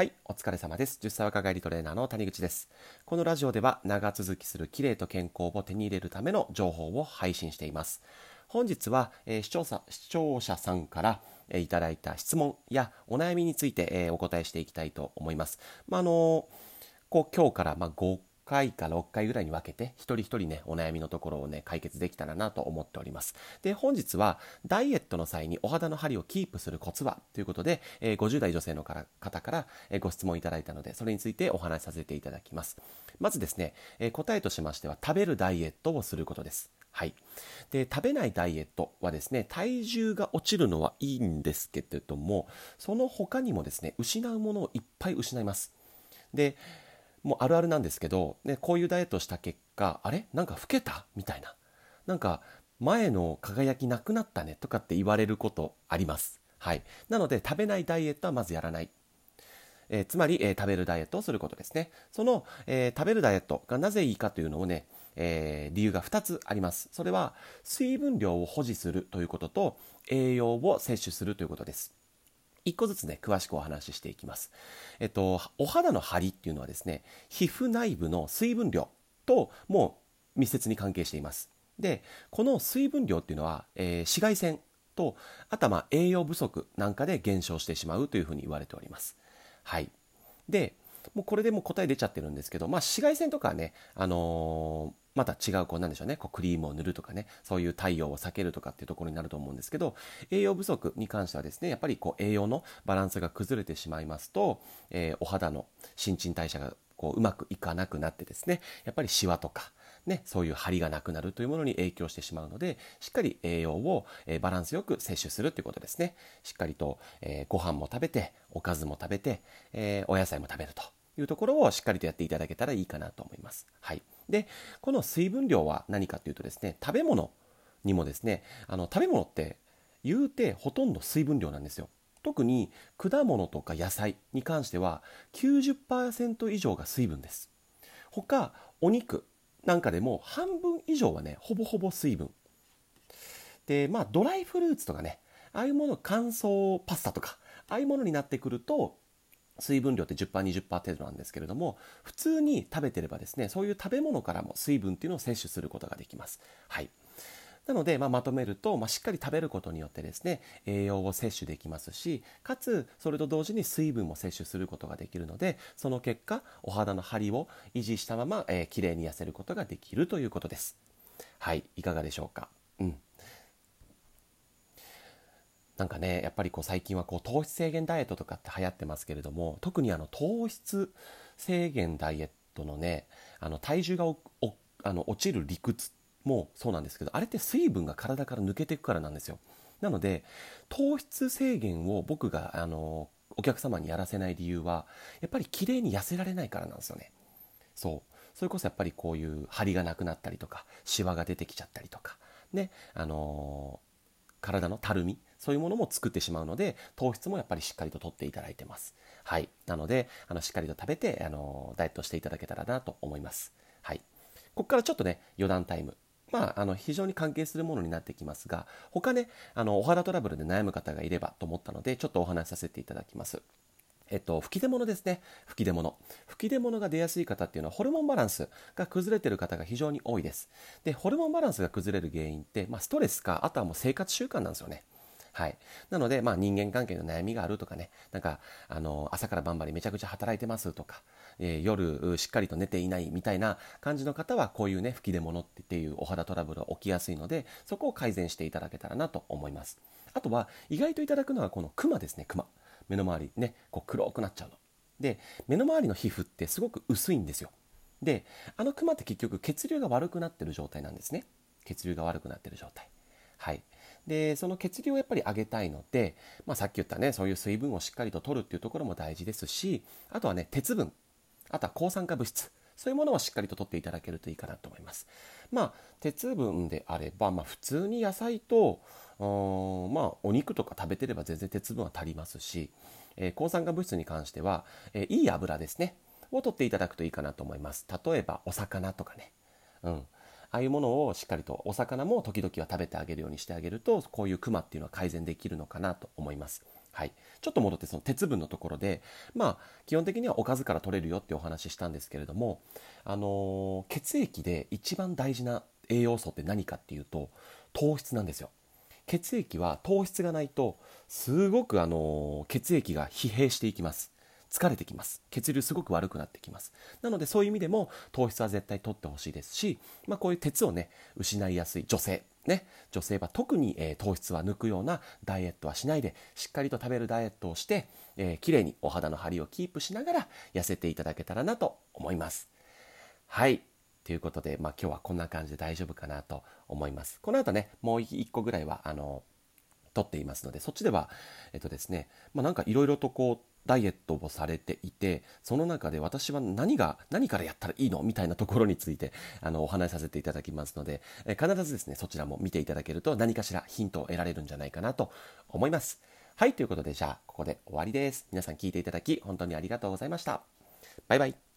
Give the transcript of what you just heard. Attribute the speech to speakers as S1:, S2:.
S1: はい、お疲れ様です。10歳若返りトレーナーの谷口です。このラジオでは長続きする綺麗と健康を手に入れるための情報を配信しています。本日は、えー視聴者視聴者さんから、えーいただいた質問やお悩みについて、えーお答えしていきたいと思います。まああのこう今日からまあ5回か6回ぐらいに分けて一人一人ねお悩みのところをね解決できたらなと思っております。で本日はダイエットの際にお肌の張りをキープするコツはということで、えー50代女性のから方から、えーご質問いただいたのでそれについてお話しさせていただきます。まずですね、えー答えとしましては食べるダイエットをすることです。はい、で食べないダイエットはですね体重が落ちるのはいいんですけれどもその他にもですね失うものをいっぱい失います。でもうあるあるなんですけど、ね、こういうダイエットした結果あれ？なんか老けた？みたいな。なんか前の輝きなくなったね？とかって言われることあります。はい。なので食べないダイエットはまずやらない。えーつまり、えー食べるダイエットをすることですね。その、えー食べるダイエットがなぜいいかというのをね、え理由が2つあります。それは水分量を保持するということと栄養を摂取するということです。一個ずつね、詳しくお話ししていきます。えっと、お肌の張りっていうのはですね、皮膚内部の水分量ともう密接に関係しています。で、この水分量っていうのは、えー紫外線と、あとは栄養不足なんかで減少してしまうというふうに言われております。はい。で、もうこれでもう答え出ちゃってるんですけど、まあ紫外線とかはね、あのまた違う、こうなんでしょうね、こうクリームを塗るとかね、そういう太陽を避けるとかっていうところになると思うんですけど、栄養不足に関してはですね、やっぱりこう栄養のバランスが崩れてしまいますと、えーお肌の新陳代謝がこううまくいかなくなってですね、やっぱりシワとか、ね、そういう張りがなくなるというものに影響してしまうので、しっかり栄養を、えーバランスよく摂取するということですね。しっかりと、えーご飯も食べて、おかずも食べて、えーお野菜も食べるというところをしっかりとやっていただけたらいいかなと思います。はい。で、この水分量は何かというとですね、食べ物にもですね、あの食べ物って言うてほとんど水分量なんですよ。特に果物とか野菜に関しては90%以上が水分です。他お肉なんかでも半分以上はねほぼほぼ水分でまあドライフルーツとかねああいうもの乾燥パスタとかああいうものになってくると水分量って 10%20% 程度なんですけれども普通に食べてればですねそういう食べ物からも水分っていうのを摂取することができます。はい。なので、まあ、まとめると、まあ、しっかり食べることによってですね栄養を摂取できますしかつそれと同時に水分も摂取することができるのでその結果お肌の張りを維持したまま、えー、綺麗に痩せることができるということです。はい。いかがでしょうか？うん。なんかねやっぱりこう最近はこう糖質制限ダイエットとかって流行ってますけれども特にあの糖質制限ダイエットのねあの体重がおあの落ちる理屈もそうなんですけどあれって水分が体から抜けていくからなんですよ。なので糖質制限を僕があのお客様にやらせない理由はやっぱり綺麗に痩せられないからなんですよね。そう。それこそやっぱりこういう張りがなくなったりとかシワが出てきちゃったりとかねあのー体のたるみそういうものも作ってしまうので糖質もやっぱりしっかりと取っていただいてますはいなのであのしっかりと食べてあのダイエットしていただけたらなと思いますはいここからちょっとね余談タイムまあ、あの非常に関係するものになってきますが他ねあのお肌トラブルで悩む方がいればと思ったのでちょっとお話しさせていただきますえっと、吹き出物ですね。吹き出物。吹き出物が出やすい方っていうのは、ホルモンバランスが崩れてる方が非常に多いです。で、ホルモンバランスが崩れる原因って、まあ、ストレスか、あとはもう生活習慣なんですよね。はい。なので、まあ、人間関係の悩みがあるとかね、なんか、あの、朝から晩までめちゃくちゃ働いてますとか、えー夜、しっかりと寝ていないみたいな感じの方は、こういうね、吹き出物っていうお肌トラブルが起きやすいので、そこを改善していただけたらなと思います。あとは、意外といただくのは、このクマですね、クマ。目の周りね、こう黒くなっちゃうの。で、目の周りの皮膚ってすごく薄いんですよ。で、あのクマって結局血流が悪くなってる状態なんですね。血流が悪くなってる状態。はい。で、その血流をやっぱり上げたいので、まあ、さっき言ったね、そういう水分をしっかりと取るっていうところも大事ですし、あとはね、鉄分、あとは抗酸化物質、そういうものをしっかりと取っていただけるといいかなと思います。まあ、鉄分であれば、まあ、普通に野菜と、まあ、お肉とか食べてれば全然鉄分は足りますし、えー抗酸化物質に関しては、えーいい油ですね、を取っていただくといいかなと思います。例えば、お魚とかね。うん。ああいうものをしっかりとお魚も時々は食べてあげるようにしてあげるとこういうクマっていうのは改善できるのかなと思います。はい、ちょっと戻ってその鉄分のところで、まあ、基本的にはおかずから取れるよってお話ししたんですけれども、あのー、血液で一番大事な栄養素って何かっていうと糖質なんですよ。血液は糖質がないとすごくあの血液が疲弊していきます疲れてきます。血流すごく悪くなってきます。なのでそういう意味でも糖質は絶対取ってほしいですし、まあ、こういう鉄をね失いやすい女性ね、女性は特に、えー、糖質は抜くようなダイエットはしないでしっかりと食べるダイエットをして、えー、綺麗にお肌の張りをキープしながら痩せていただけたらなと思います。はい。ということで、まあ、今日はこんな感じで大丈夫かなと思います。この後ね、もう1個ぐらいは、あの、撮っていますので、そっちでは、えっとですね、まあ、なんかいろいろとこう、ダイエットをされていて、その中で私は何が、何からやったらいいのみたいなところについて、あの、お話しさせていただきますので、え必ずですね、そちらも見ていただけると何かしらヒントを得られるんじゃないかなと思います。はい、ということで、じゃあ、ここで終わりです。皆さん聞いていただき、本当にありがとうございました。バイバイ。